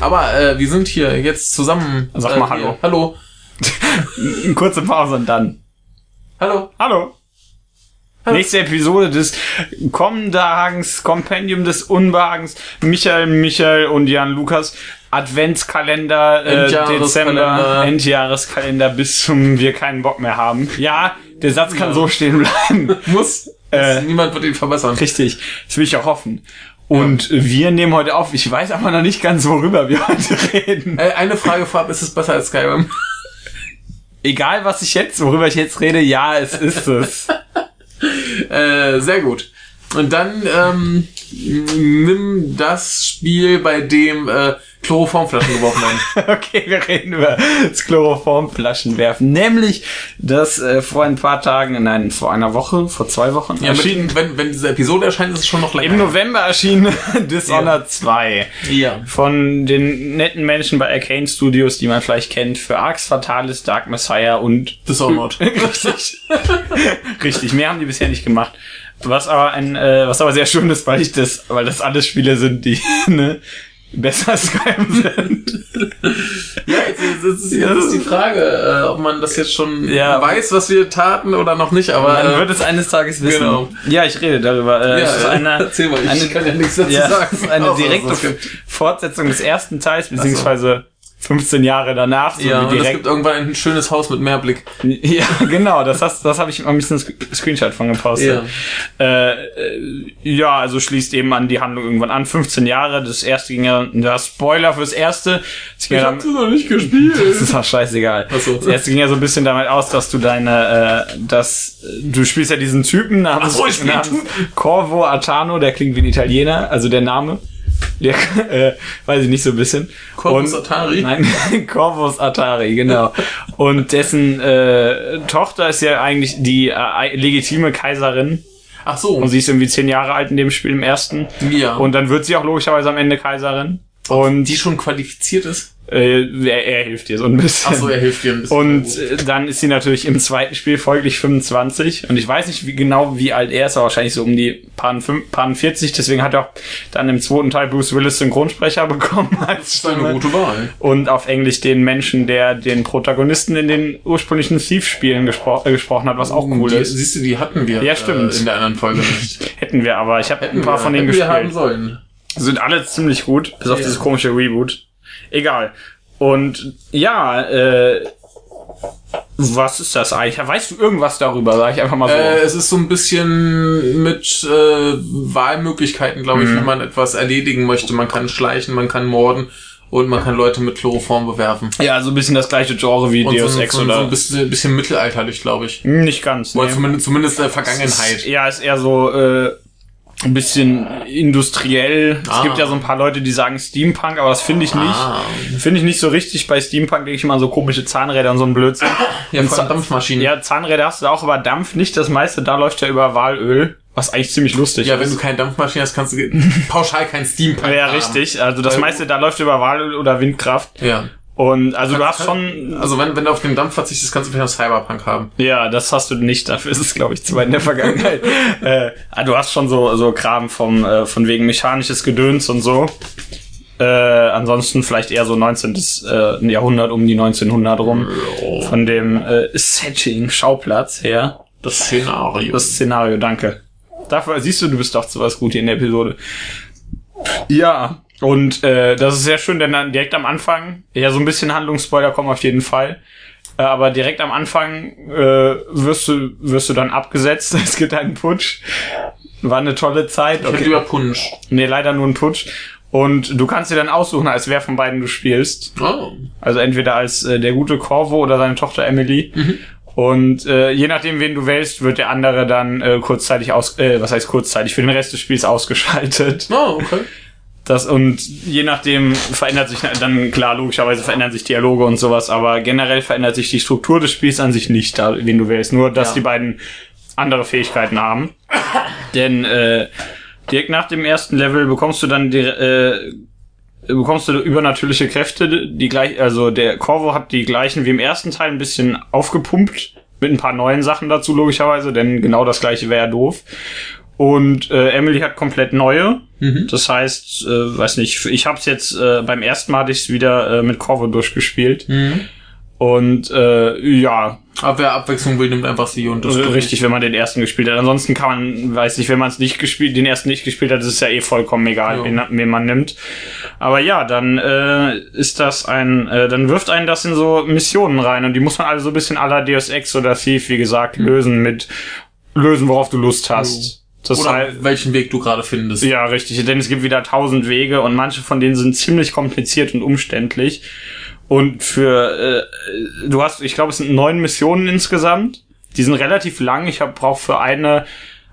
Aber äh, wir sind hier jetzt zusammen. Sag äh, mal hier. Hallo. Hallo. Eine kurze Pause und dann. Hallo. Hallo. Nächste Episode des Kommendagens, Kompendium des Unbehagens, Michael, Michael und Jan Lukas, Adventskalender, äh. Dezember, Endjahreskalender bis zum wir keinen Bock mehr haben. Ja, der Satz kann Ja. so stehen bleiben. Muss. Äh, Niemand wird ihn verbessern. Richtig, das will ich auch hoffen. Und wir nehmen heute auf, ich weiß aber noch nicht ganz, worüber wir heute reden. Äh, eine Frage vorab, ist es besser als Skyrim? Egal, was ich jetzt, worüber ich jetzt rede, ja, es ist es. Äh, sehr gut. Und dann ähm, nimm das Spiel, bei dem äh, Chloroformflaschen geworfen werden. Okay, wir reden über das Chloroformflaschen werfen. Nämlich, das äh, vor ein paar Tagen, nein, vor einer Woche, vor zwei Wochen Ja, erschienen. mit, wenn, wenn diese Episode erscheint, ist es schon noch länger. Im November erschien Dishonored 2 Ja. von den netten Menschen bei Arcane Studios, die man vielleicht kennt, für Arx Fatalis, Dark Messiah und Dishonored. Richtig. Richtig, mehr haben die bisher nicht gemacht. Was aber ein, äh, was aber sehr schön ist, weil ich das, weil das alles Spiele sind, die ne, besser als Skyrim sind. Ja, jetzt, jetzt, ist, jetzt ist die Frage, äh, ob man das jetzt schon Ja. weiß, was wir taten oder noch nicht, aber Man äh, wird es eines Tages wissen. genau. Ja, ich rede darüber. Äh, ja, es ist eine, erzähl mal, ich eine, kann ja nichts dazu ja, sagen. es ist eine direkte. Fortsetzung des ersten Teils, beziehungsweise 15 Jahre danach. So Ja, wie und es direkt. gibt irgendwann ein schönes Haus mit Meerblick. Ja, genau, das, hast, das habe ich mal ein bisschen Sc- Screenshot von gepostet. Äh, äh, ja, also schließt eben an die Handlung irgendwann an. 15 Jahre, das erste ging ja, das Spoiler fürs erste. Das, ging ja dann, noch nicht gespielt. das ist auch scheißegal. So. Das erste ging ja so ein bisschen damit aus, dass du deine, äh, dass äh, du spielst ja diesen Typen namens, Ach so, ich namens. Corvo Artano, der klingt wie ein Italiener, also der Name. Der, äh, weiß ich nicht so ein bisschen. Corvus Und- Atari? Nein, Corvus Atari, genau. Und dessen äh, Tochter ist ja eigentlich die äh, legitime Kaiserin. Ach so. Und sie ist irgendwie zehn Jahre alt in dem Spiel im ersten. Ja. Und dann wird sie auch logischerweise am Ende Kaiserin. Und die schon qualifiziert ist? äh, er, er hilft ihr so ein bisschen. Ach so, er hilft dir ein bisschen. Und äh, dann ist sie natürlich im zweiten Spiel folglich 25. Und ich weiß nicht wie genau, wie alt er ist, aber wahrscheinlich so um die paar, paar 40. Deswegen hat er auch dann im zweiten Teil Bruce Willis Synchronsprecher bekommen als das ist eine Stimme. gute Wahl. Und auf Englisch den Menschen, der den Protagonisten in den ursprünglichen Thief-Spielen gespro äh, gesprochen hat, was auch cool die, ist. Siehst du, die hatten wir Ja, stimmt. Äh, in der anderen Folge nicht. Hätten wir aber. Ich habe ein paar wir, von denen hätten wir haben gespielt. sollen. Sind alle ziemlich gut, bis auf Ja. dieses komische Reboot. Egal. Und ja, äh, was ist das eigentlich? Weißt du irgendwas darüber? Sag ich einfach mal so. Äh, es ist so ein bisschen mit äh, Wahlmöglichkeiten, glaube Mhm. ich, wie man etwas erledigen möchte. Man kann schleichen, man kann morden und man kann Leute mit Chloroform bewerfen. ja, so ein bisschen das gleiche Genre wie Und Deus so, Ex so, so oder. ein bisschen, bisschen mittelalterlich, glaube ich. Nicht ganz. Oder nee. zumindest, zumindest der Ist, Vergangenheit. ja, ist eher so äh, ein bisschen industriell. Es Ah. gibt ja so ein paar Leute, die sagen Steampunk, aber das finde ich nicht. Ah. Finde ich nicht so richtig. Bei Steampunk denke ich mal an so komische Zahnräder und so ein Blödsinn. Ja, Und von Dampfmaschinen. Ja, Zahnräder hast du auch, aber Dampf nicht. Das meiste da läuft ja über Walöl, was eigentlich ziemlich lustig Ja, wenn ist. du keine Dampfmaschine hast, kannst du pauschal kein Steampunk ja, haben. richtig. Also das meiste da läuft über Walöl oder Windkraft. Ja. Und also du hast schon Also wenn, wenn du auf den Dampf verzichtest, kannst du vielleicht noch Cyberpunk haben. Ja, das hast du nicht. Dafür ist es, glaube ich, zu weit in der Vergangenheit. äh, ah, du hast schon so, so Kram vom, äh, von wegen mechanisches Gedöns und so. Äh, ansonsten vielleicht eher so 19. Äh, Jahrhundert um die 1900 rum. Von dem äh, Setting, Schauplatz her. Das Szenario. Das Szenario, danke. Dafür siehst du, du bist doch zu was gut hier in der Episode. Ja, und äh, das ist sehr schön, denn dann direkt am Anfang, ja, so ein bisschen Handlungsspoiler kommen auf jeden Fall. Äh, aber direkt am Anfang äh, wirst du wirst du dann abgesetzt. Es gibt einen Putsch. War eine tolle Zeit. Ich hätte lieber Punsch. Nee, leider nur ein Putsch. Und du kannst dir dann aussuchen, als wer von beiden du spielst. Oh. Also entweder als äh, der gute Corvo oder seine Tochter Emily. Und äh, je nachdem, wen du wählst, wird der andere dann äh, kurzzeitig aus, äh, was heißt kurzzeitig, für den Rest des Spiels ausgeschaltet. Oh, okay. Das und je nachdem verändert sich dann klar logischerweise verändern sich Dialoge und sowas, aber generell verändert sich die Struktur des Spiels an sich nicht, da, wen du wählst. Nur dass Ja. die beiden andere Fähigkeiten haben. Denn äh, direkt nach dem ersten Level bekommst du dann die, äh, bekommst du übernatürliche Kräfte, die gleich, also der Corvo hat die gleichen wie im ersten Teil ein bisschen aufgepumpt, mit ein paar neuen Sachen dazu logischerweise, denn genau das gleiche wäre ja doof. Und äh, Emily hat komplett neue. Mhm. Das heißt, äh, weiß nicht, ich habe es jetzt äh, beim ersten Mal hatte ich wieder äh, mit Corvo durchgespielt. Mhm. Und äh, ja. Aber wer Abwechslung will, nimmt einfach sie und das. Richtig, wenn man den ersten gespielt hat. Ansonsten kann man, weiß nicht, wenn man es nicht gespielt, den ersten nicht gespielt hat, ist es ja eh vollkommen egal, wen, wen, man nimmt. Aber ja, dann äh, ist das ein, äh, dann wirft einen das in so Missionen rein und die muss man alle so ein bisschen aller Deus Ex oder Thief, wie gesagt, mhm. lösen mit lösen, worauf du Lust hast. Das Oder heißt, welchen Weg du gerade findest. Ja, richtig. Denn es gibt wieder tausend Wege und manche von denen sind ziemlich kompliziert und umständlich. Und für äh, du hast, ich glaube, es sind neun Missionen insgesamt. Die sind relativ lang. Ich habe brauche für eine,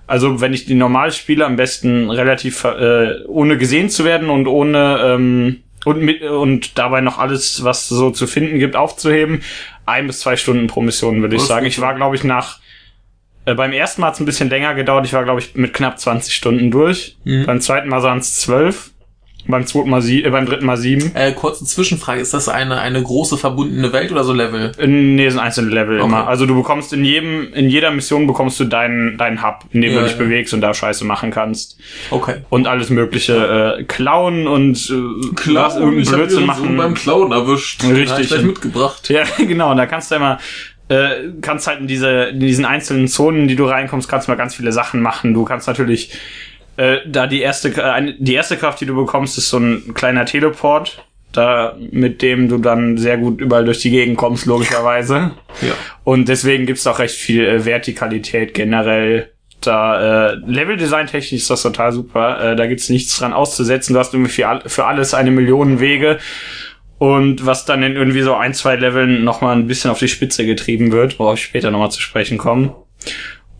also wenn ich die normal spiele, am besten relativ äh, ohne gesehen zu werden und ohne ähm, und mit und dabei noch alles, was so zu finden gibt, aufzuheben. Ein bis zwei Stunden pro Mission, würde ich sagen. Ich war, glaube ich, nach äh, beim ersten Mal hat es ein bisschen länger gedauert. Ich war, glaube ich, mit knapp 20 Stunden durch. Mhm. Beim zweiten Mal waren es zwölf. Beim zweiten Mal sie, äh, beim dritten Mal sieben. Äh, kurze Zwischenfrage, ist das eine, eine große verbundene Welt oder so Level? Äh, nee, sind einzelne Level okay. immer. Also du bekommst in jedem, in jeder Mission bekommst du deinen, deinen Hub, in dem ja, du dich ja. bewegst und da Scheiße machen kannst. Okay. Und alles mögliche, äh, klauen und äh, klauen, irgendeinen Blödsinn machen. So beim Klauen erwischt. Richtig. Ja, mitgebracht. Ja, genau. Und da kannst du immer, äh, kannst halt in diese, in diesen einzelnen Zonen, die du reinkommst, kannst du mal ganz viele Sachen machen. Du kannst natürlich äh, da die erste, äh, die erste Kraft, die du bekommst, ist so ein kleiner Teleport, da mit dem du dann sehr gut überall durch die Gegend kommst, logischerweise. Ja. Und deswegen gibt's auch recht viel äh, Vertikalität generell. Da äh, Leveldesign technisch ist das total super. Äh, da gibt's nichts dran auszusetzen. Du hast irgendwie für, für alles eine Million Wege. Und was dann in irgendwie so ein, zwei Leveln nochmal ein bisschen auf die Spitze getrieben wird, worauf ich später nochmal zu sprechen kommen.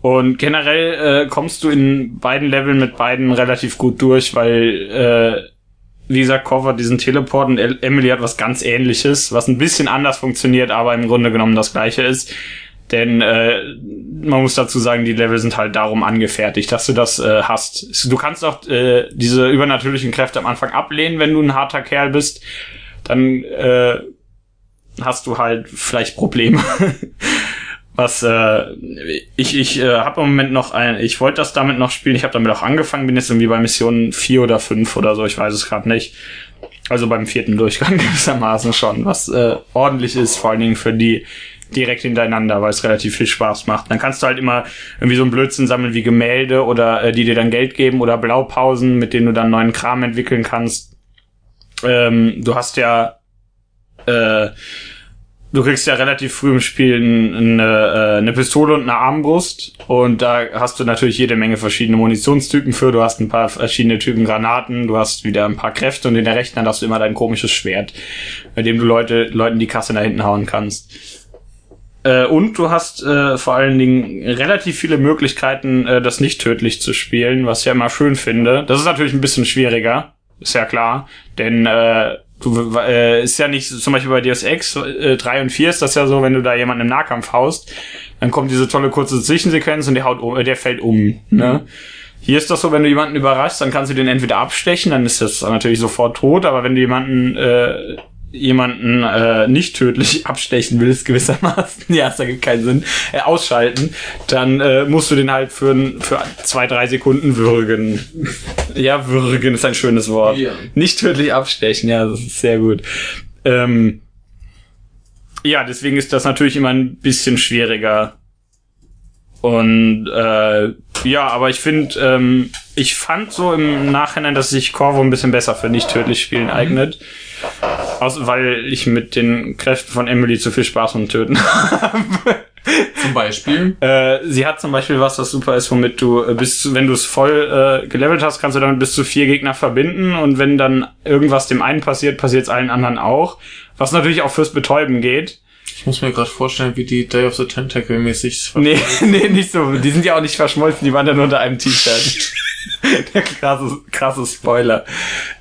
Und generell äh, kommst du in beiden Leveln mit beiden relativ gut durch, weil, äh, gesagt, Cover diesen Teleport und Emily hat was ganz ähnliches, was ein bisschen anders funktioniert, aber im Grunde genommen das gleiche ist. Denn äh, man muss dazu sagen, die Level sind halt darum angefertigt, dass du das äh, hast. Du kannst auch äh, diese übernatürlichen Kräfte am Anfang ablehnen, wenn du ein harter Kerl bist. Dann äh, hast du halt vielleicht Probleme. Was äh, ich ich äh, habe im Moment noch ein, ich wollte das damit noch spielen. Ich habe damit auch angefangen, bin jetzt irgendwie bei Mission vier oder fünf oder so, ich weiß es gerade nicht. Also beim vierten Durchgang gewissermaßen schon, was äh, ordentlich ist, vor allen Dingen für die direkt hintereinander, weil es relativ viel Spaß macht. Dann kannst du halt immer irgendwie so ein Blödsinn sammeln wie Gemälde oder äh, die dir dann Geld geben oder Blaupausen, mit denen du dann neuen Kram entwickeln kannst. Ähm, du hast ja äh, du kriegst ja relativ früh im Spiel eine, äh, eine Pistole und eine Armbrust und da hast du natürlich jede Menge verschiedene Munitionstypen für. Du hast ein paar verschiedene Typen Granaten, du hast wieder ein paar Kräfte und in der rechten Hand hast du immer dein komisches Schwert, mit dem du Leute, Leuten die Kasse nach hinten hauen kannst. Äh, und du hast äh, vor allen Dingen relativ viele Möglichkeiten, äh, das nicht tödlich zu spielen, was ich ja immer schön finde. Das ist natürlich ein bisschen schwieriger, ist ja klar, denn äh, Du, äh, ist ja nicht, zum Beispiel bei Deus Ex äh, 3 und 4 ist das ja so, wenn du da jemanden im Nahkampf haust, dann kommt diese tolle kurze Zwischensequenz und der haut um, äh, der fällt um. Ne? Mhm. Hier ist das so, wenn du jemanden überraschst, dann kannst du den entweder abstechen, dann ist das natürlich sofort tot, aber wenn du jemanden äh, jemanden äh, nicht tödlich abstechen willst, gewissermaßen, ja, das ergibt keinen Sinn, äh, ausschalten, dann äh, musst du den halt für, für zwei, drei Sekunden würgen. ja, würgen ist ein schönes Wort. Ja. Nicht tödlich abstechen, ja, das ist sehr gut. Ähm, ja, deswegen ist das natürlich immer ein bisschen schwieriger. Und äh, ja, aber ich finde, ähm, ich fand so im Nachhinein, dass sich Corvo ein bisschen besser für nicht tödlich spielen eignet. Aus, weil ich mit den Kräften von Emily zu viel Spaß und Töten habe. Zum Beispiel? Äh, sie hat zum Beispiel was, was super ist, womit du äh, bis, wenn du es voll äh, gelevelt hast, kannst du damit bis zu vier Gegner verbinden und wenn dann irgendwas dem einen passiert, passiert es allen anderen auch. Was natürlich auch fürs Betäuben geht. Ich muss mir gerade vorstellen, wie die Day of the Tentacle mäßig. Nee, nee, nicht so. Die sind ja auch nicht verschmolzen, die waren ja nur unter einem T-Shirt. Der krasse, krasse Spoiler.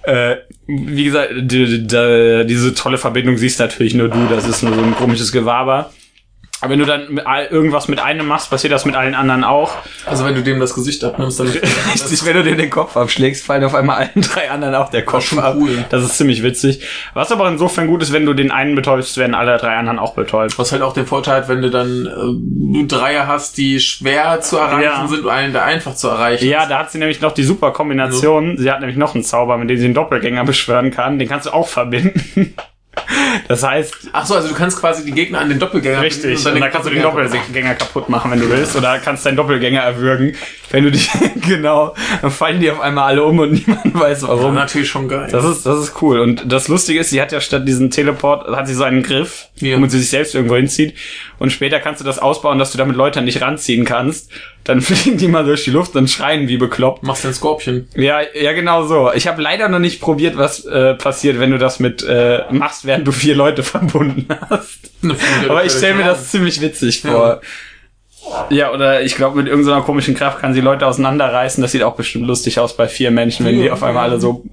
Äh, wie gesagt, die, die, diese tolle Verbindung siehst natürlich nur du, das ist nur so ein komisches Gewaber. Aber wenn du dann irgendwas mit einem machst, passiert das mit allen anderen auch. Also wenn du dem das Gesicht abnimmst, dann Richtig, wenn du dir den Kopf abschlägst, fallen auf einmal allen drei anderen auch der Kopf schon ab. cool. Das ist ziemlich witzig. Was aber insofern gut ist, wenn du den einen betäubst, werden alle drei anderen auch betäubt. Was halt auch den Vorteil hat, wenn du dann äh, Dreier hast, die schwer zu erreichen Ja. sind und einen, der einfach zu erreichen Ja, da hat sie nämlich noch die super Kombination. Sie hat nämlich noch einen Zauber, mit dem sie einen Doppelgänger beschwören kann. Den kannst du auch verbinden. Das heißt, Ach so, also du kannst quasi die Gegner an den Doppelgänger richtig. Und den dann kannst du den Doppelgänger- kaputt machen, wenn du willst. Oder kannst deinen Doppelgänger erwürgen. Wenn du dich, genau, dann fallen die auf einmal alle um und niemand weiß Ja, warum. natürlich schon geil. Das ist, das ist cool. Und das Lustige ist, sie hat ja statt diesen Teleport, hat sie so einen Griff, Ja. womit sie sich selbst irgendwo hinzieht. Und später kannst du das ausbauen, dass du damit Leute an dich ranziehen kannst. Dann fliegen die mal durch die Luft und schreien wie bekloppt. Machst den Skorpion. Ja, ja, genau so. Ich habe leider noch nicht probiert, was äh, passiert, wenn du das mit äh, machst, während du vier Leute verbunden hast. Aber ich stelle mir das ziemlich witzig vor. Ja, oder ich glaube, mit irgendeiner komischen Kraft kann sie Leute auseinanderreißen. Das sieht auch bestimmt lustig aus bei vier Menschen, wenn die Ja. auf einmal alle so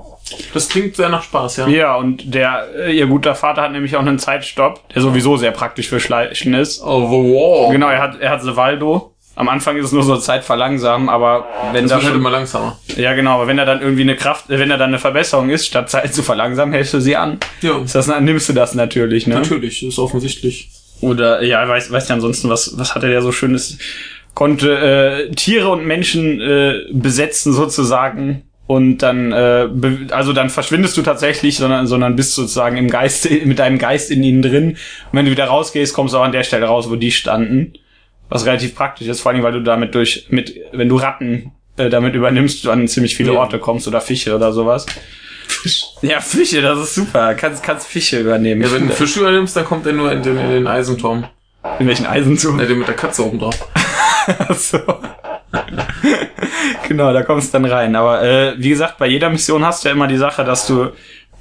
Das klingt sehr nach Spaß, ja. ja, und der, äh, ihr guter Vater hat nämlich auch einen Zeitstopp, der sowieso sehr praktisch für Schleichen ist. Oh, wow. Genau, er hat, er hat Sevaldo. Am Anfang ist es nur so Zeit verlangsamen, aber wenn Das da wird halt schon, immer langsamer. ja genau, aber wenn da dann irgendwie eine Kraft, äh, wenn da dann eine Verbesserung ist, statt Zeit zu verlangsamen, hältst du sie an. Ja. Ist das, nimmst du das natürlich, ne? Natürlich, ist offensichtlich. Oder, ja, weiß, weiß ja ansonsten, was, was hatte der so schönes, konnte äh, Tiere und Menschen äh, besetzen sozusagen und dann, äh, also dann verschwindest du tatsächlich, sondern, sondern bist sozusagen im Geist, mit deinem Geist in ihnen drin. Und wenn du wieder rausgehst, kommst du auch an der Stelle raus, wo die standen. Was relativ praktisch ist, vor allem, weil du damit durch, mit, wenn du Ratten äh, damit übernimmst, du an ziemlich viele. Orte kommst oder Fische oder sowas. Ja, Fische, das ist super. Kannst, kannst Fische übernehmen. Ja, wenn du einen finde- Fisch übernimmst, dann kommt er nur in den, in den Eisenturm. in welchen Eisenzug? Ja, den mit der Katze oben drauf. So. genau, da kommst du dann rein. Aber äh, wie gesagt, bei jeder Mission hast du ja immer die Sache, dass du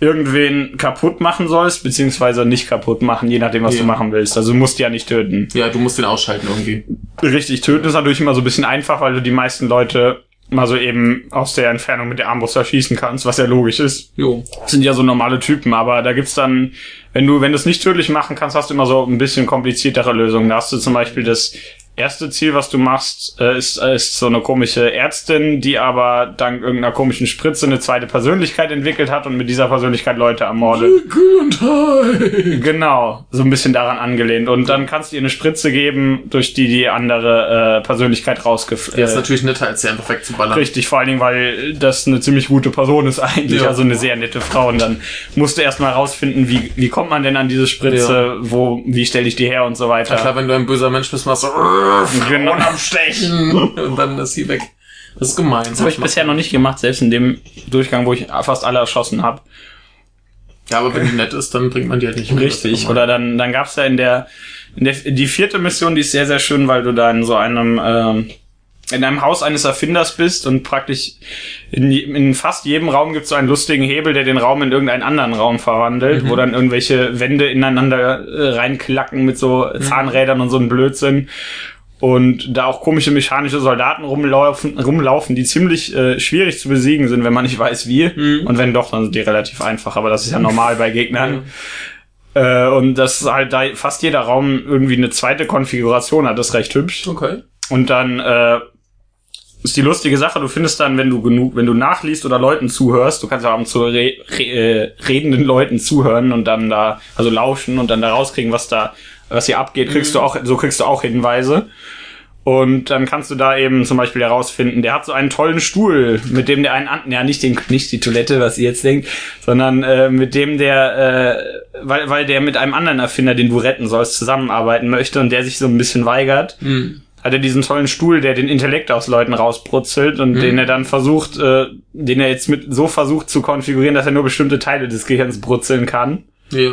irgendwen kaputt machen sollst, beziehungsweise nicht kaputt machen, je nachdem, was Ja. du machen willst. Also du musst ja nicht töten. Ja, du musst den ausschalten irgendwie. Richtig, töten ist natürlich immer so ein bisschen einfach, weil du die meisten Leute mal so eben aus der Entfernung mit der Armbrust erschießen kannst, was ja logisch ist. Jo. Das sind ja so normale Typen, aber da gibt's dann, wenn du, wenn du es nicht tödlich machen kannst, hast du immer so ein bisschen kompliziertere Lösungen. Da hast du zum Beispiel das erste Ziel, was du machst, äh, ist, äh, ist so eine komische Ärztin, die aber dank irgendeiner komischen Spritze eine zweite Persönlichkeit entwickelt hat und mit dieser Persönlichkeit Leute ermordet. Gesundheit. Genau, so ein bisschen daran angelehnt. Und dann kannst du ihr eine Spritze geben, durch die die andere äh, Persönlichkeit rausgef... Der ist äh, natürlich netter, als sie einfach wegzuballern. Richtig, vor allen Dingen, weil das eine ziemlich gute Person ist eigentlich, Ja. also eine sehr nette Frau. Und dann musst du erstmal rausfinden, wie, wie kommt man denn an diese Spritze, wo, wie stelle ich die her und so weiter. Klar, wenn du ein böser Mensch bist, machst du Genau. und am Stechen und dann ist sie weg. Das ist gemein. Das habe ich bisher noch nicht gemacht, selbst in dem Durchgang, wo ich fast alle erschossen habe. Ja, aber wenn die nett ist, dann bringt man die halt nicht mit. Richtig. Oder dann, dann gab's ja in der, in der, die vierte Mission, die ist sehr, sehr schön, weil du da in so einem, ähm, in einem Haus eines Erfinders bist und praktisch in, in fast jedem Raum gibt es so einen lustigen Hebel, der den Raum in irgendeinen anderen Raum verwandelt, wo dann irgendwelche Wände ineinander äh, reinklacken mit so Zahnrädern und so ein Blödsinn. Und da auch komische mechanische Soldaten rumlaufen, rumlaufen die ziemlich äh, schwierig zu besiegen sind, wenn man nicht weiß wie. Und wenn doch, dann sind die relativ einfach. Aber das ist ja normal bei Gegnern. Äh, und das ist halt da fast jeder Raum irgendwie eine zweite Konfiguration hat, das ist recht hübsch. Okay. Und dann äh, ist die lustige Sache, du findest dann, wenn du genug, wenn du nachliest oder Leuten zuhörst, du kannst ja auch zu re, re, äh, redenden Leuten zuhören und dann da, also lauschen und dann da rauskriegen, was da, was hier abgeht, kriegst du auch, so kriegst du auch Hinweise. Und dann kannst du da eben zum Beispiel herausfinden, der hat so einen tollen Stuhl, mit dem der einen an, ja nicht den, nicht die Toilette, was ihr jetzt denkt, sondern äh, mit dem der, äh, weil, weil der mit einem anderen Erfinder, den du retten sollst, zusammenarbeiten möchte und der sich so ein bisschen weigert hat er diesen tollen Stuhl, der den Intellekt aus Leuten rausbrutzelt und den er dann versucht, äh, den er jetzt mit so versucht zu konfigurieren, dass er nur bestimmte Teile des Gehirns brutzeln kann. Ja.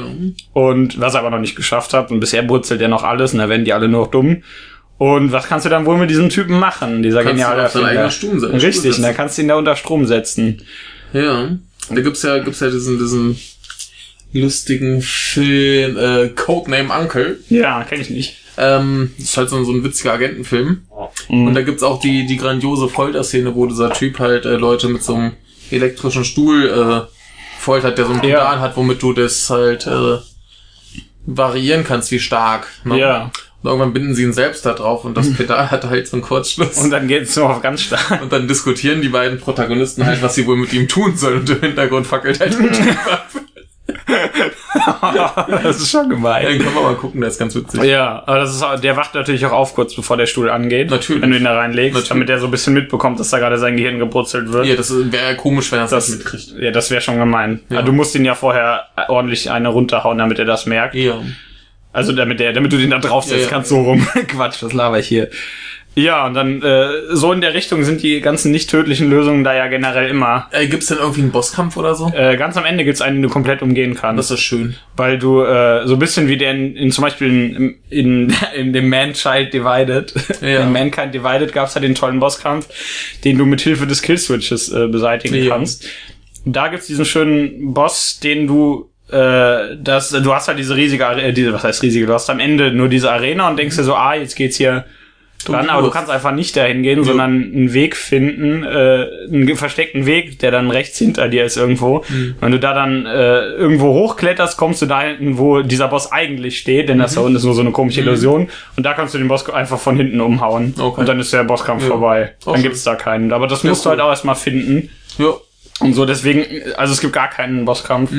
Und was er aber noch nicht geschafft hat. Und bisher brutzelt er noch alles und da werden die alle nur noch dumm. Und was kannst du dann wohl mit diesem Typen machen, dieser Kannst geniale auf Erfinder? Stuhl setzen. Richtig, Stuhl und dann kannst du ihn da unter Strom setzen. Ja. Da gibt's ja, gibt's ja diesen, diesen lustigen Film, äh, Codename Uncle. Ja, kenn ich nicht. Ähm, das ist halt so ein, so ein witziger Agentenfilm. Mhm. Und da gibt's auch die, die grandiose Folterszene, wo dieser Typ halt äh, Leute mit so einem elektrischen Stuhl äh, foltert, der so ein Ja. Pedal hat, womit du das halt äh, variieren kannst, wie stark. Ne? Ja. Und irgendwann binden sie ihn selbst da drauf und das Pedal hat halt so einen Kurzschluss. Und dann geht's nur auf ganz stark. Und dann diskutieren die beiden Protagonisten halt, was sie wohl mit ihm tun sollen. Und im Hintergrund fackelt halt der. das ist schon gemein. Den können wir mal gucken, der ist ganz witzig. Ja, aber das ist, der wacht natürlich auch auf, kurz bevor der Stuhl angeht. Natürlich. Wenn du ihn da reinlegst, Natürlich. damit er so ein bisschen mitbekommt, dass da gerade sein Gehirn gebrutzelt wird. Ja, das wäre komisch, wenn er das, Das- nicht mitkriegt. Ja, das wäre schon gemein. Ja. Aber Du musst ihn ja vorher ordentlich eine runterhauen, damit er das merkt. Ja. Also damit der, damit du den da draufsetzt Ja, ja. kannst, so rum. Quatsch, was laber ich hier. Ja, und dann äh, so in der Richtung sind die ganzen nicht tödlichen Lösungen da ja generell immer. Äh, gibt's denn irgendwie einen Bosskampf oder so? Äh, ganz am Ende gibt's einen, den du komplett umgehen kannst. Das ist schön. weil du äh, so ein bisschen wie der in, in zum Beispiel in, in, in dem Man-Child Divided, Ja. in Mankind Divided gab's ja den tollen Bosskampf, den du mit Hilfe des Killswitches äh, beseitigen Ja. kannst. Da gibt's diesen schönen Boss, den du äh, das, du hast halt diese riesige, äh, diese, was heißt riesige, du hast am Ende nur diese Arena und denkst dir so, ah, jetzt geht's hier dran, die aber du kannst einfach nicht dahin gehen, sondern einen Weg finden, äh, einen versteckten Weg, der dann rechts hinter dir ist irgendwo. Mhm. Wenn du da dann äh, irgendwo hochkletterst, kommst du da hinten, wo dieser Boss eigentlich steht, denn das Mhm. da unten ist nur so eine komische Illusion. Und da kannst du den Boss einfach von hinten umhauen. Okay. Und dann ist der Bosskampf Ja. vorbei. Auch dann gibt's da keinen. Aber das Ja, musst du cool. halt auch erstmal finden. Ja. Und so, deswegen, also es gibt gar keinen Bosskampf.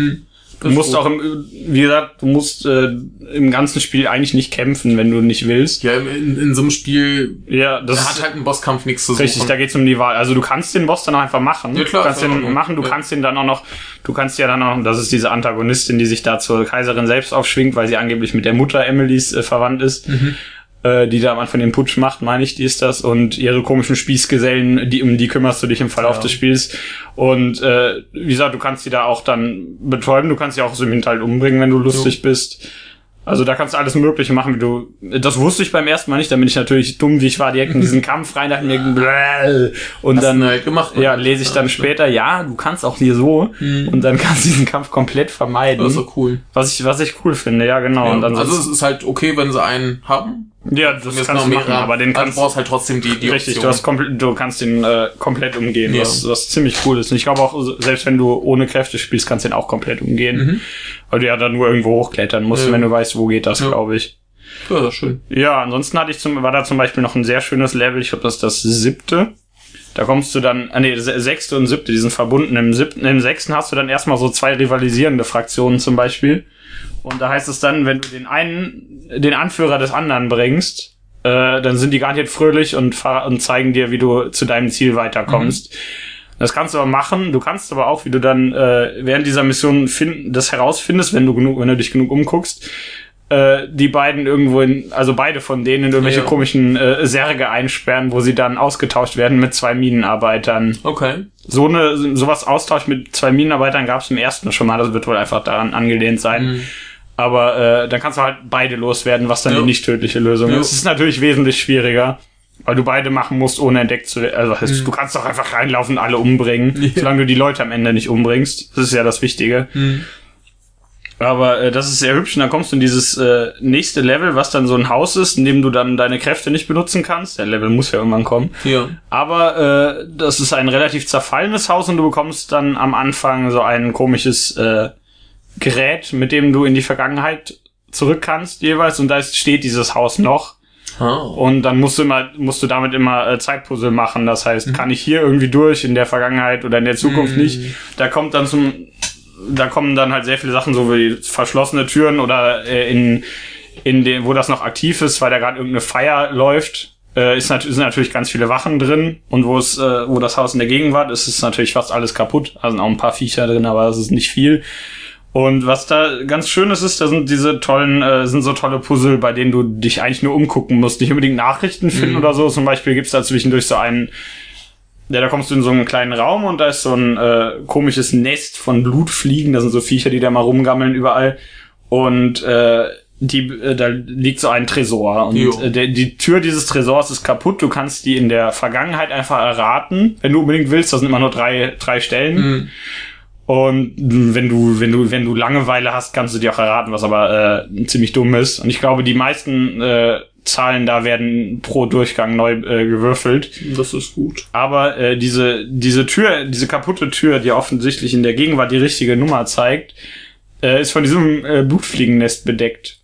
Du musst auch im, wie gesagt, du musst äh, im ganzen Spiel eigentlich nicht kämpfen, wenn du nicht willst. Ja, in, in so einem Spiel Ja, das hat halt ein Bosskampf nichts zu suchen. Richtig, da geht's um die Wahl. Also du kannst den Boss dann auch einfach machen. Ja, klar, du kannst den machen, du Ja. kannst den dann auch noch, du kannst ja dann auch, das ist diese Antagonistin, die sich da zur Kaiserin selbst aufschwingt, weil sie angeblich mit der Mutter Emilys äh, verwandt ist. Mhm. Äh, die da am Anfang den Putsch macht, meine ich, die ist das. Und ihre komischen Spießgesellen, die, um die kümmerst du dich im Verlauf Ja. des Spiels. Und äh, wie gesagt, du kannst die da auch dann betäuben, du kannst sie auch so im Hinterhalt umbringen, wenn du lustig bist. Also da kannst du alles Mögliche machen, wie du. Das wusste ich beim ersten Mal nicht, da bin ich natürlich dumm, wie ich war, direkt in diesen Kampf rein, dachte mir, bläh, und Hast dann halt gemacht. ja, lese ich dann später, ja, du kannst auch hier so und dann kannst du diesen Kampf komplett vermeiden. Mhm. Das ist doch cool. was ich, was ich cool finde, ja, genau. Ja. Und dann also es ist halt okay, wenn sie einen haben. Ja, das kannst noch du machen, aber den kannst du brauchst halt trotzdem die, die Richtig, Option. du, hast du kannst den äh, komplett umgehen, Ja. was, was ziemlich cool ist. Und ich glaube auch, selbst wenn du ohne Kräfte spielst, kannst du den auch komplett umgehen. Weil du ja dann nur irgendwo hochklettern musst, Mhm. Ja. wenn du weißt, wo geht das, Ja. glaube ich. Ja, das ist schön. Ja, ansonsten hatte ich zum, war da zum Beispiel noch ein sehr schönes Level, ich glaube, das ist das siebte. Da kommst du dann, ah nee, se- sechste und siebte, die sind verbunden. Im siebten, im sechsten hast du dann erstmal so zwei rivalisierende Fraktionen zum Beispiel. Und da heißt es dann, wenn du den einen, den Anführer des anderen bringst, äh, dann sind die garantiert fröhlich und, fahr- und zeigen dir, wie du zu deinem Ziel weiterkommst. Das kannst du aber machen. Du kannst aber auch, wie du dann äh, während dieser Mission finden, das herausfindest, wenn du genug, wenn du dich genug umguckst, äh, die beiden irgendwo in, also beide von denen in irgendwelche Ja. komischen äh, Särge einsperren, wo sie dann ausgetauscht werden mit zwei Minenarbeitern. Okay. So eine, sowas Austausch mit zwei Minenarbeitern gab es im ersten schon mal, das wird wohl einfach daran angelehnt sein. Aber äh, dann kannst du halt beide loswerden, was dann Ja. die nicht tödliche Lösung Ja. ist. Es ist natürlich wesentlich schwieriger, weil du beide machen musst, ohne entdeckt zu werden. Also Mhm. heißt, du kannst doch einfach reinlaufen und alle umbringen, solange du die Leute am Ende nicht umbringst. Das ist ja das Wichtige. Mhm. Aber äh, das ist sehr hübsch. Und dann kommst du in dieses äh, nächste Level, was dann so ein Haus ist, in dem du dann deine Kräfte nicht benutzen kannst. Der Level muss ja irgendwann kommen. Ja. Aber äh, das ist ein relativ zerfallenes Haus und du bekommst dann am Anfang so ein komisches äh, Gerät, mit dem du in die Vergangenheit zurück kannst jeweils. Und da ist, steht dieses Haus noch. Ah. Und dann musst du immer, musst du damit immer äh, Zeitpuzzle machen. Das heißt, kann ich hier irgendwie durch in der Vergangenheit oder in der Zukunft nicht. Da kommt dann zum, da kommen dann halt sehr viele Sachen, so wie verschlossene Türen oder äh, in, in den, wo das noch aktiv ist, weil da gerade irgendeine Feier läuft. Äh, ist nat sind natürlich ganz viele Wachen drin und wo es, äh, wo das Haus in der Gegenwart ist, ist natürlich fast alles kaputt. Also sind auch ein paar Viecher drin, aber das ist nicht viel. Und was da ganz schön ist, ist, da sind diese tollen, äh, sind so tolle Puzzle, bei denen du dich eigentlich nur umgucken musst, nicht unbedingt Nachrichten finden oder so. Zum Beispiel gibt's da zwischendurch so einen, ja, da kommst du in so einen kleinen Raum und da ist so ein äh, komisches Nest von Blutfliegen. Da sind so Viecher, die da mal rumgammeln überall. Und äh, die, äh, da liegt so ein Tresor. Und äh, der, die Tür dieses Tresors ist kaputt. Du kannst die in der Vergangenheit einfach erraten, wenn du unbedingt willst. Das sind immer nur drei, drei Stellen. Mhm. Und wenn du, wenn du, wenn du Langeweile hast, kannst du dir auch erraten, was aber äh, ziemlich dumm ist. Und ich glaube, die meisten äh, Zahlen da werden pro Durchgang neu äh, gewürfelt. Das ist gut. Aber äh, diese, diese Tür, diese kaputte Tür, die offensichtlich in der Gegenwart die richtige Nummer zeigt, äh, ist von diesem äh, Blutfliegennest bedeckt.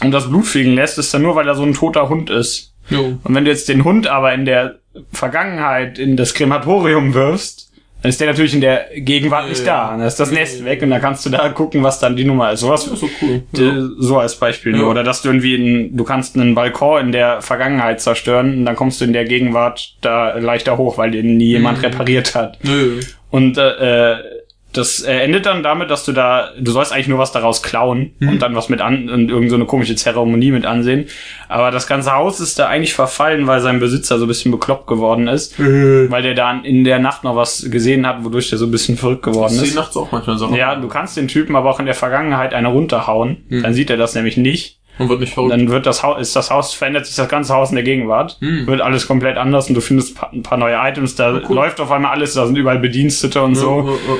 und das Blut fliegen lässt, ist dann nur, weil da so ein toter Hund ist. Jo. Und wenn du jetzt den Hund aber in der Vergangenheit in das Krematorium wirfst, dann ist der natürlich in der Gegenwart nicht da. Dann ist das Nest weg und dann kannst du da gucken, was dann die Nummer ist. Sowas so cool. äh, so als Beispiel nur. Ja. Oder dass du irgendwie in, du kannst einen Balkon in der Vergangenheit zerstören und dann kommst du in der Gegenwart da leichter hoch, weil den nie jemand repariert hat. Nö. Und äh, äh, das äh, endet dann damit, dass du da, du sollst eigentlich nur was daraus klauen und dann was mit an und irgend so eine komische Zeremonie mit ansehen. Aber das ganze Haus ist da eigentlich verfallen, weil sein Besitzer so ein bisschen bekloppt geworden ist, weil der da in der Nacht noch was gesehen hat, wodurch der so ein bisschen verrückt geworden Das ist. ist nachts auch manchmal Sachen. Ja, du kannst den Typen aber auch in der Vergangenheit eine runterhauen. Dann sieht er das nämlich nicht. Man wird nicht verrückt. Dann wird das Haus, ist das Haus, verändert sich das ganze Haus in der Gegenwart. Wird alles komplett anders und du findest ein paar neue Items. Da cool. läuft auf einmal alles, da sind überall Bedienstete und so. Ja, ja,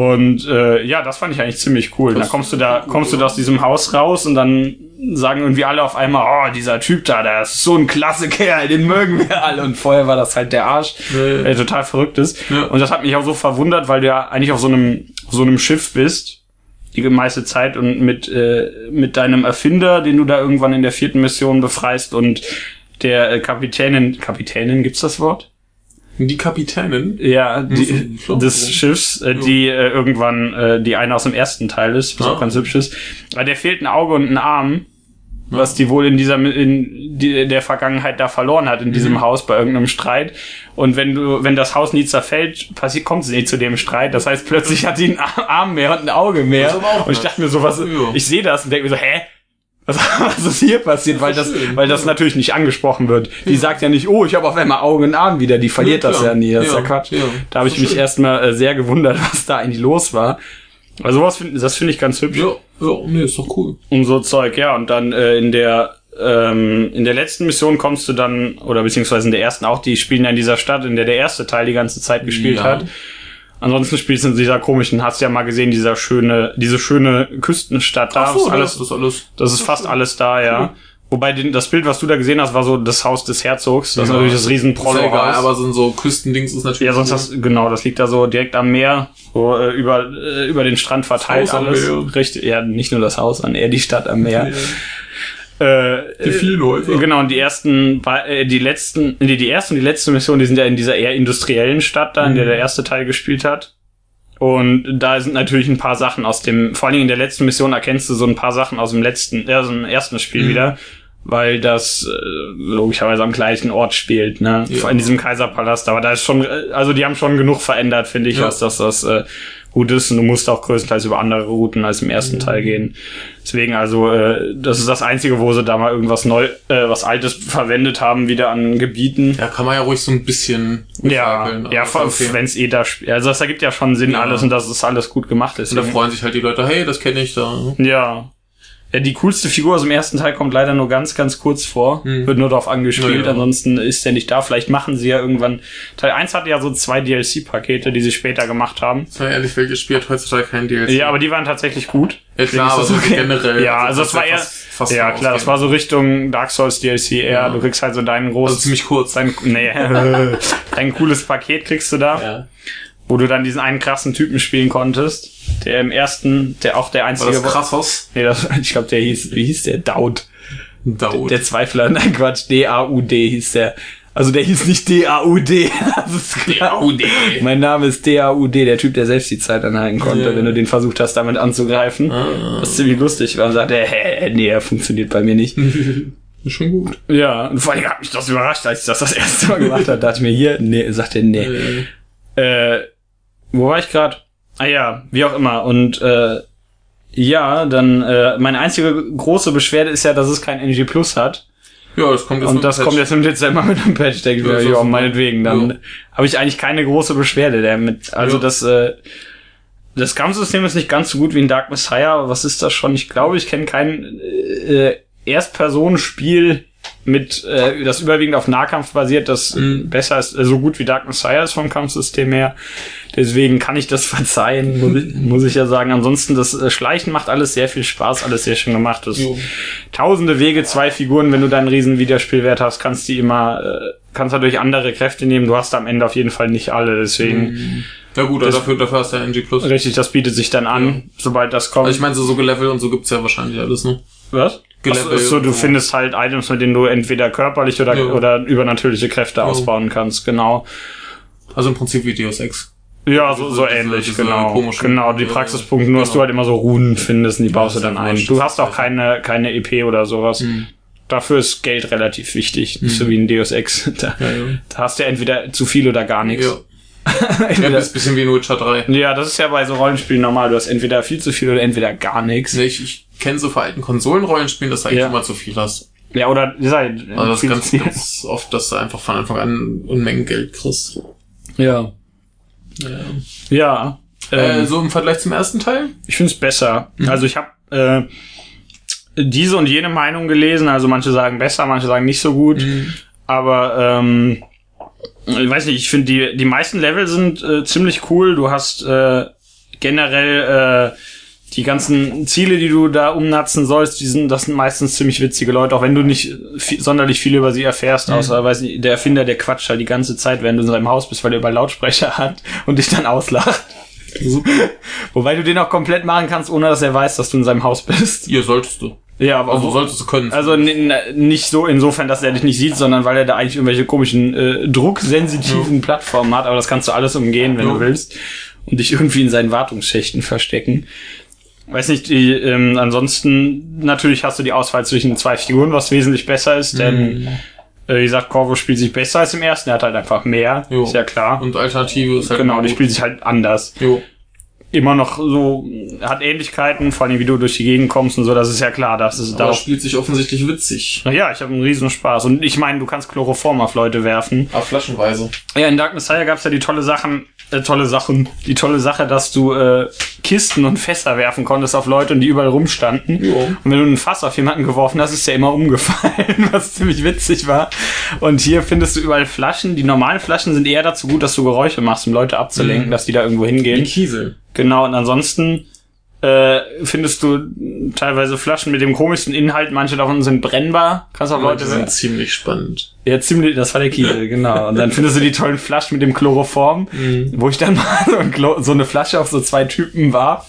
Und äh, ja, das fand ich eigentlich ziemlich cool. Das dann kommst du da, kommst du da aus diesem Haus raus und dann sagen irgendwie alle auf einmal, oh, dieser Typ da, der ist so ein klasse Kerl, den mögen wir alle. Und vorher war das halt der Arsch, der total verrückt ist. Ja. Und das hat mich auch so verwundert, weil du ja eigentlich auf so einem, auf so einem Schiff bist die meiste Zeit und mit, äh, mit deinem Erfinder, den du da irgendwann in der vierten Mission befreist und der äh, Kapitänin, Kapitänin, gibt's das Wort? Die Kapitänin. Ja, die, Mhm, klar. des Schiffs, äh, die äh, irgendwann äh, die eine aus dem ersten Teil ist, was Ah. auch ganz hübsch ist. Aber der fehlt ein Auge und ein Arm, was die wohl in dieser in die, der Vergangenheit da verloren hat in diesem Mhm. Haus bei irgendeinem Streit. Und wenn du wenn das Haus nie zerfällt, passiert kommt es nie zu dem Streit. Das heißt plötzlich hat sie einen Arm mehr und ein Auge mehr. Und ich dachte mir so was, Ja. ich sehe das und denke mir so, hä? Was, was ist hier passiert? Weil das, weil das natürlich nicht angesprochen wird. Die sagt ja nicht, oh, ich habe auf einmal Auge und Arm wieder. Die verliert Ja, das ja nie. Das ist ja Quatsch. Da habe ich mich erstmal äh, sehr gewundert, was da eigentlich los war. Also sowas find, das finde ich ganz hübsch. Ja, ja, nee, ist doch cool. Und so Zeug, ja. Und dann äh, in der ähm, in der letzten Mission kommst du dann, oder beziehungsweise in der ersten auch, die spielen ja in dieser Stadt, in der der erste Teil die ganze Zeit gespielt Ja. hat. Ansonsten spielst du in dieser komischen, hast ja mal gesehen, dieser schöne, diese schöne Küstenstadt da. Ach so, ist alles, das ist alles. das ist fast alles da, ja. Wobei den, das Bild, was du da gesehen hast, war so das Haus des Herzogs. Das ist Ja. natürlich das riesen Ist ja egal, aber so, so Küstendings ist natürlich. Ja, sonst das, genau, das liegt da so direkt am Meer, so äh, über, äh, über den Strand verteilt alles. Richtig, ja, nicht nur das Haus, sondern eher die Stadt am Meer. Äh, Die vielen Häuser. Genau, und die ersten, äh, die letzten, die, die erste und die letzte Mission, die sind ja in dieser eher industriellen Stadt da, in Mhm. der der erste Teil gespielt hat. Und da sind natürlich ein paar Sachen aus dem, vor allen Dingen in der letzten Mission erkennst du so ein paar Sachen aus dem letzten, äh, aus dem ersten Spiel Mhm. wieder, weil das äh, logischerweise am gleichen Ort spielt, ne? Ja. In diesem Kaiserpalast. Aber da ist schon, äh, also die haben schon genug verändert, finde ich, Ja. als dass das äh, gut ist. Und du musst auch größtenteils über andere Routen als im ersten Mhm. Teil gehen. Deswegen, also, äh, das ist das Einzige, wo sie da mal irgendwas neu, äh, was Altes verwendet haben, wieder an Gebieten. Ja, kann man ja ruhig so ein bisschen Ja, ja, okay. wenn es eh da. Also das ergibt ja schon Sinn Ja. alles und dass es alles gut gemacht ist. Und da freuen sich halt die Leute, hey, das kenne ich da. Ja. Ja, die coolste Figur aus dem ersten Teil kommt leider nur ganz, ganz kurz vor. Wird nur darauf angespielt, Hm. Ja, ansonsten ist er nicht da. Vielleicht machen sie ja irgendwann. Teil 1 hatte ja so zwei DLC-Pakete, die sie später gemacht haben. Sei ehrlich, wer spielt heutzutage kein DLC? Ja, aber die waren tatsächlich gut. Ja, klar, aber so generell, Ja, also also das kannst war ja eher. fast- fast ja, klar, das war so Richtung Dark Souls DLC eher. Ja. Du kriegst halt so deinen großen. Also ziemlich kurz. Dein, nee, dein cooles Paket kriegst du da. Ja. Wo du dann diesen einen krassen Typen spielen konntest, der im ersten, der auch der War einzige das Krassos? Nee, das, ich glaube, der hieß, wie hieß der? Daud. Daud. Der Zweifler, nein, Quatsch, D-A-U-D hieß der. Also der hieß nicht D-A-U-D. D-A-U-D. Mein Name ist D-A-U-D, der Typ, der selbst die Zeit anhalten konnte, Ja. Ah. wenn du den versucht hast, damit anzugreifen. Was ziemlich lustig war. Und sagte, hä, nee, er funktioniert bei mir nicht. Ist schon gut. Ja, und vor allem hat mich das überrascht, als ich das das erste Mal gemacht habe. dachte ich mir, hier, nee, sagt er, nee. Äh, wo war ich gerade? Ah ja, wie auch immer. Und äh, ja, dann äh, meine einzige große Beschwerde ist ja, dass es kein NG Plus hat. ja, das kommt jetzt Und mit das dem kommt Patch. jetzt im Dezember mit einem Patch, denke ich Ja, mir, ja, meinetwegen. Dann Ja. habe ich eigentlich keine große Beschwerde damit. Also Ja. das, äh, das Kampfsystem ist nicht ganz so gut wie in Dark Messiah, aber was ist das schon? Ich glaube, ich kenne kein äh, Erstpersonenspiel mit, äh, das überwiegend auf Nahkampf basiert, das Mhm. besser ist, äh, so gut wie Dark Messiah ist vom Kampfsystem her. Deswegen kann ich das verzeihen, muss ich, muss ich ja sagen. Ansonsten, das äh, Schleichen macht alles sehr viel Spaß, alles sehr schön gemacht. Jo. tausende Wege, zwei Figuren, wenn du deinen riesen Wiederspielwert hast, kannst die immer, äh, kannst dadurch andere Kräfte nehmen. Du hast am Ende auf jeden Fall nicht alle, deswegen Ja gut, also dafür, dafür hast du ja NG Plus. richtig, das bietet sich dann an, sobald das kommt. Also ich meine, so, so Level und so gibt's ja wahrscheinlich alles, ne? Was? Gelevelt. so, du findest halt Items, mit denen du entweder körperlich oder, Ja. oder übernatürliche Kräfte ausbauen kannst, genau. Also im Prinzip wie Deus Ex. Ja, so, so Diese- ähnlich, diese genau. Genau, die Praxispunkte, nur dass genau. du halt immer so Runen findest und die baust du dann ja ein. Du hast auch keine, keine EP oder sowas. Dafür ist Geld relativ wichtig, nicht so wie in Deus Ex. Da, Ja, ja. da hast du entweder zu viel oder gar nichts. Ja. ja, Entweder- das ist ein bisschen wie in Witcher 3. Ja, das ist ja bei so Rollenspielen normal. Du hast entweder viel zu viel oder entweder gar nichts. Nee, Ich, ich kenne so vor alten Konsolenrollenspielen, dass du eigentlich Ja. immer zu viel hast. Ja, oder ist halt Also das ist ganz, ganz oft, dass du einfach von Anfang an Unmengen Geld kriegst. Ja. Ja. Äh, Ähm, so im Vergleich zum ersten Teil? ich finde es besser. Also ich habe äh, diese und jene Meinung gelesen. Also manche sagen besser, manche sagen nicht so gut. Aber ähm, ich weiß nicht, ich finde die, die meisten Level sind äh, ziemlich cool. Du hast äh, generell äh, die ganzen Ziele, die du da umnatzen sollst, die sind, das sind meistens ziemlich witzige Leute, auch wenn du nicht viel, sonderlich viel über sie erfährst, außer, weiß nicht, der Erfinder, der quatscht halt die ganze Zeit, während du in seinem Haus bist, weil er über Lautsprecher hat und dich dann auslacht. Super. Wobei du den auch komplett machen kannst, ohne dass er weiß, dass du in seinem Haus bist. Ihr solltest du. Ja, aber Also solltest du können. also nicht so insofern, dass er dich nicht sieht, sondern weil er da eigentlich irgendwelche komischen äh, drucksensitiven Plattformen hat, aber das kannst du alles umgehen, wenn Ja. du willst und dich irgendwie in seinen Wartungsschächten verstecken. Weiß nicht, die, ähm, ansonsten natürlich hast du die Auswahl zwischen zwei Figuren, was wesentlich besser ist, denn äh, wie gesagt, Corvo spielt sich besser als im ersten, er hat halt einfach mehr, Jo. ist ja klar. Und Alternative ist halt genau, die spielt sich halt anders Jo. immer noch so, hat Ähnlichkeiten, vor allem wie du durch die Gegend kommst und so, das ist ja klar, das ist Aber darauf. spielt sich offensichtlich witzig. Ja, ich habe einen riesen Spaß. Und ich meine, du kannst Chloroform auf Leute werfen. Ah, flaschenweise. Ja, in Dark Messiah gab's ja die tolle Sachen, äh, tolle Sachen, die tolle Sache, dass du äh, Kisten und Fässer werfen konntest auf Leute und die überall rumstanden. Jo. Und wenn du ein Fass auf jemanden geworfen hast, ist der immer umgefallen, was ziemlich witzig war. Und hier findest du überall Flaschen. Die normalen Flaschen sind eher dazu gut, dass du Geräusche machst, um Leute abzulenken, dass die da irgendwo hingehen. Wie Kiesel. Genau, und ansonsten äh, findest du teilweise Flaschen mit dem komischsten Inhalt. Manche davon sind brennbar. Kannst auch Leute sind ziemlich spannend. Ja, ziemlich, das war der Kiesel, genau. Und dann findest du die tollen Flaschen mit dem Chloroform, wo ich dann mal so, so eine Flasche auf so zwei Typen warf.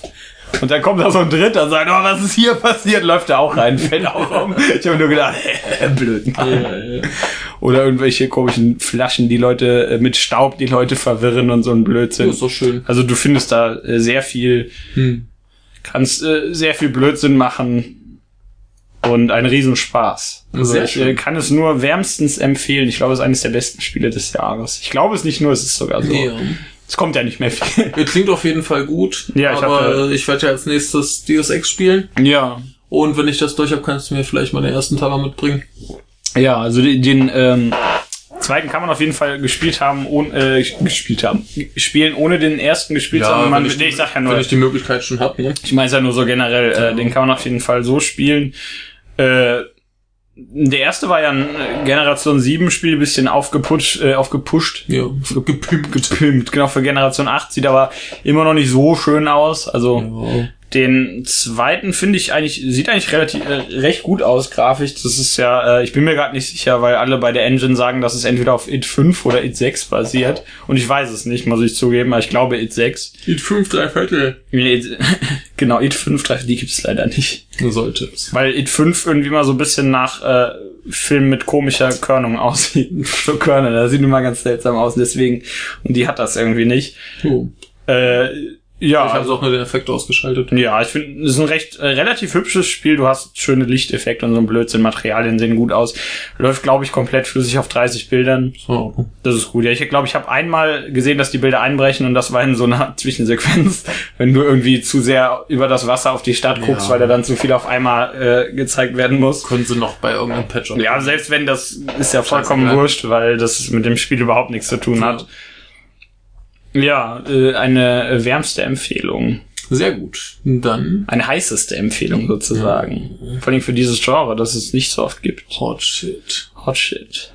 Und dann kommt da so ein Dritter und sagt, oh, was ist hier passiert? Läuft da auch rein, fällt auch um. Ich habe nur gedacht, äh, blöd. Mann. Oder irgendwelche komischen Flaschen, die Leute äh, mit Staub, die Leute verwirren und so ein Blödsinn. Das ist doch schön. Also du findest da äh, sehr viel, Hm. Kannst äh, sehr viel Blödsinn machen und einen Riesenspaß. Also Sehr ich schön. äh, kann es nur wärmstens empfehlen. Ich glaube, es ist eines der besten Spiele des Jahres. Ich glaube es nicht nur, es ist sogar so. Ja. Es kommt ja nicht mehr viel. Klingt auf jeden Fall gut. Ja, ich aber hatte- ich werde ja als nächstes Deus Ex spielen. Ja. Und wenn ich das durch habe, kannst du mir vielleicht mal den ersten mal mitbringen. Ja, also den, den ähm, zweiten kann man auf jeden Fall gespielt haben, ohne äh, gespielt haben. Spielen ohne den ersten gespielt zu haben. wenn Man, wenn nee, ich sag ja nur, wenn ich die Möglichkeit schon hab, ne? Ich meine es ja nur so generell, äh, den kann man auf jeden Fall so spielen. Äh, der erste war ja ein Generation 7 Spiel, bisschen aufgepusht, äh, aufgepusht. Ja, gepimpt. Gepimpt, genau, für Generation 8 sieht aber immer noch nicht so schön aus. Also Ja. Den zweiten finde ich eigentlich, sieht eigentlich relativ äh, recht gut aus, grafisch. Das ist ja, äh, ich bin mir gerade nicht sicher, weil alle bei der Engine sagen, dass es entweder auf IT 5 oder IT 6 basiert. Und ich weiß es nicht, muss ich zugeben, aber ich glaube IT 6. Die 5, 3 Viertel. Nee, It- genau, IT 5, die gibt es leider nicht. Sollte es. Weil It 5 irgendwie mal so ein bisschen nach äh, Film mit komischer Körnung aussieht. so Körner, das sieht immer ganz seltsam aus, deswegen. Und die hat das irgendwie nicht. Oh. Äh, ja, Ich habe auch nur den Effekt ausgeschaltet. ja, ich finde, es ist ein recht äh, relativ hübsches Spiel. Du hast schöne Lichteffekte und so ein Blödsinn. Materialien sehen gut aus. Läuft, glaube ich, komplett flüssig auf 30 Bildern. So. Das ist gut. Ja, ich glaube, ich habe einmal gesehen, dass die Bilder einbrechen und das war in so einer Zwischensequenz, wenn du irgendwie zu sehr über das Wasser auf die Stadt guckst, Ja. weil da dann zu viel auf einmal äh, gezeigt werden muss. Können sie noch bei irgendeinem Patch Ja, selbst wenn das ist ja vollkommen wurscht, weil das mit dem Spiel überhaupt nichts zu tun hat. Ja, äh, eine wärmste Empfehlung. Sehr gut. Dann. Eine heißeste Empfehlung sozusagen. Vor allem für dieses Genre, das es nicht so oft gibt. Hot Shit. Hot Shit.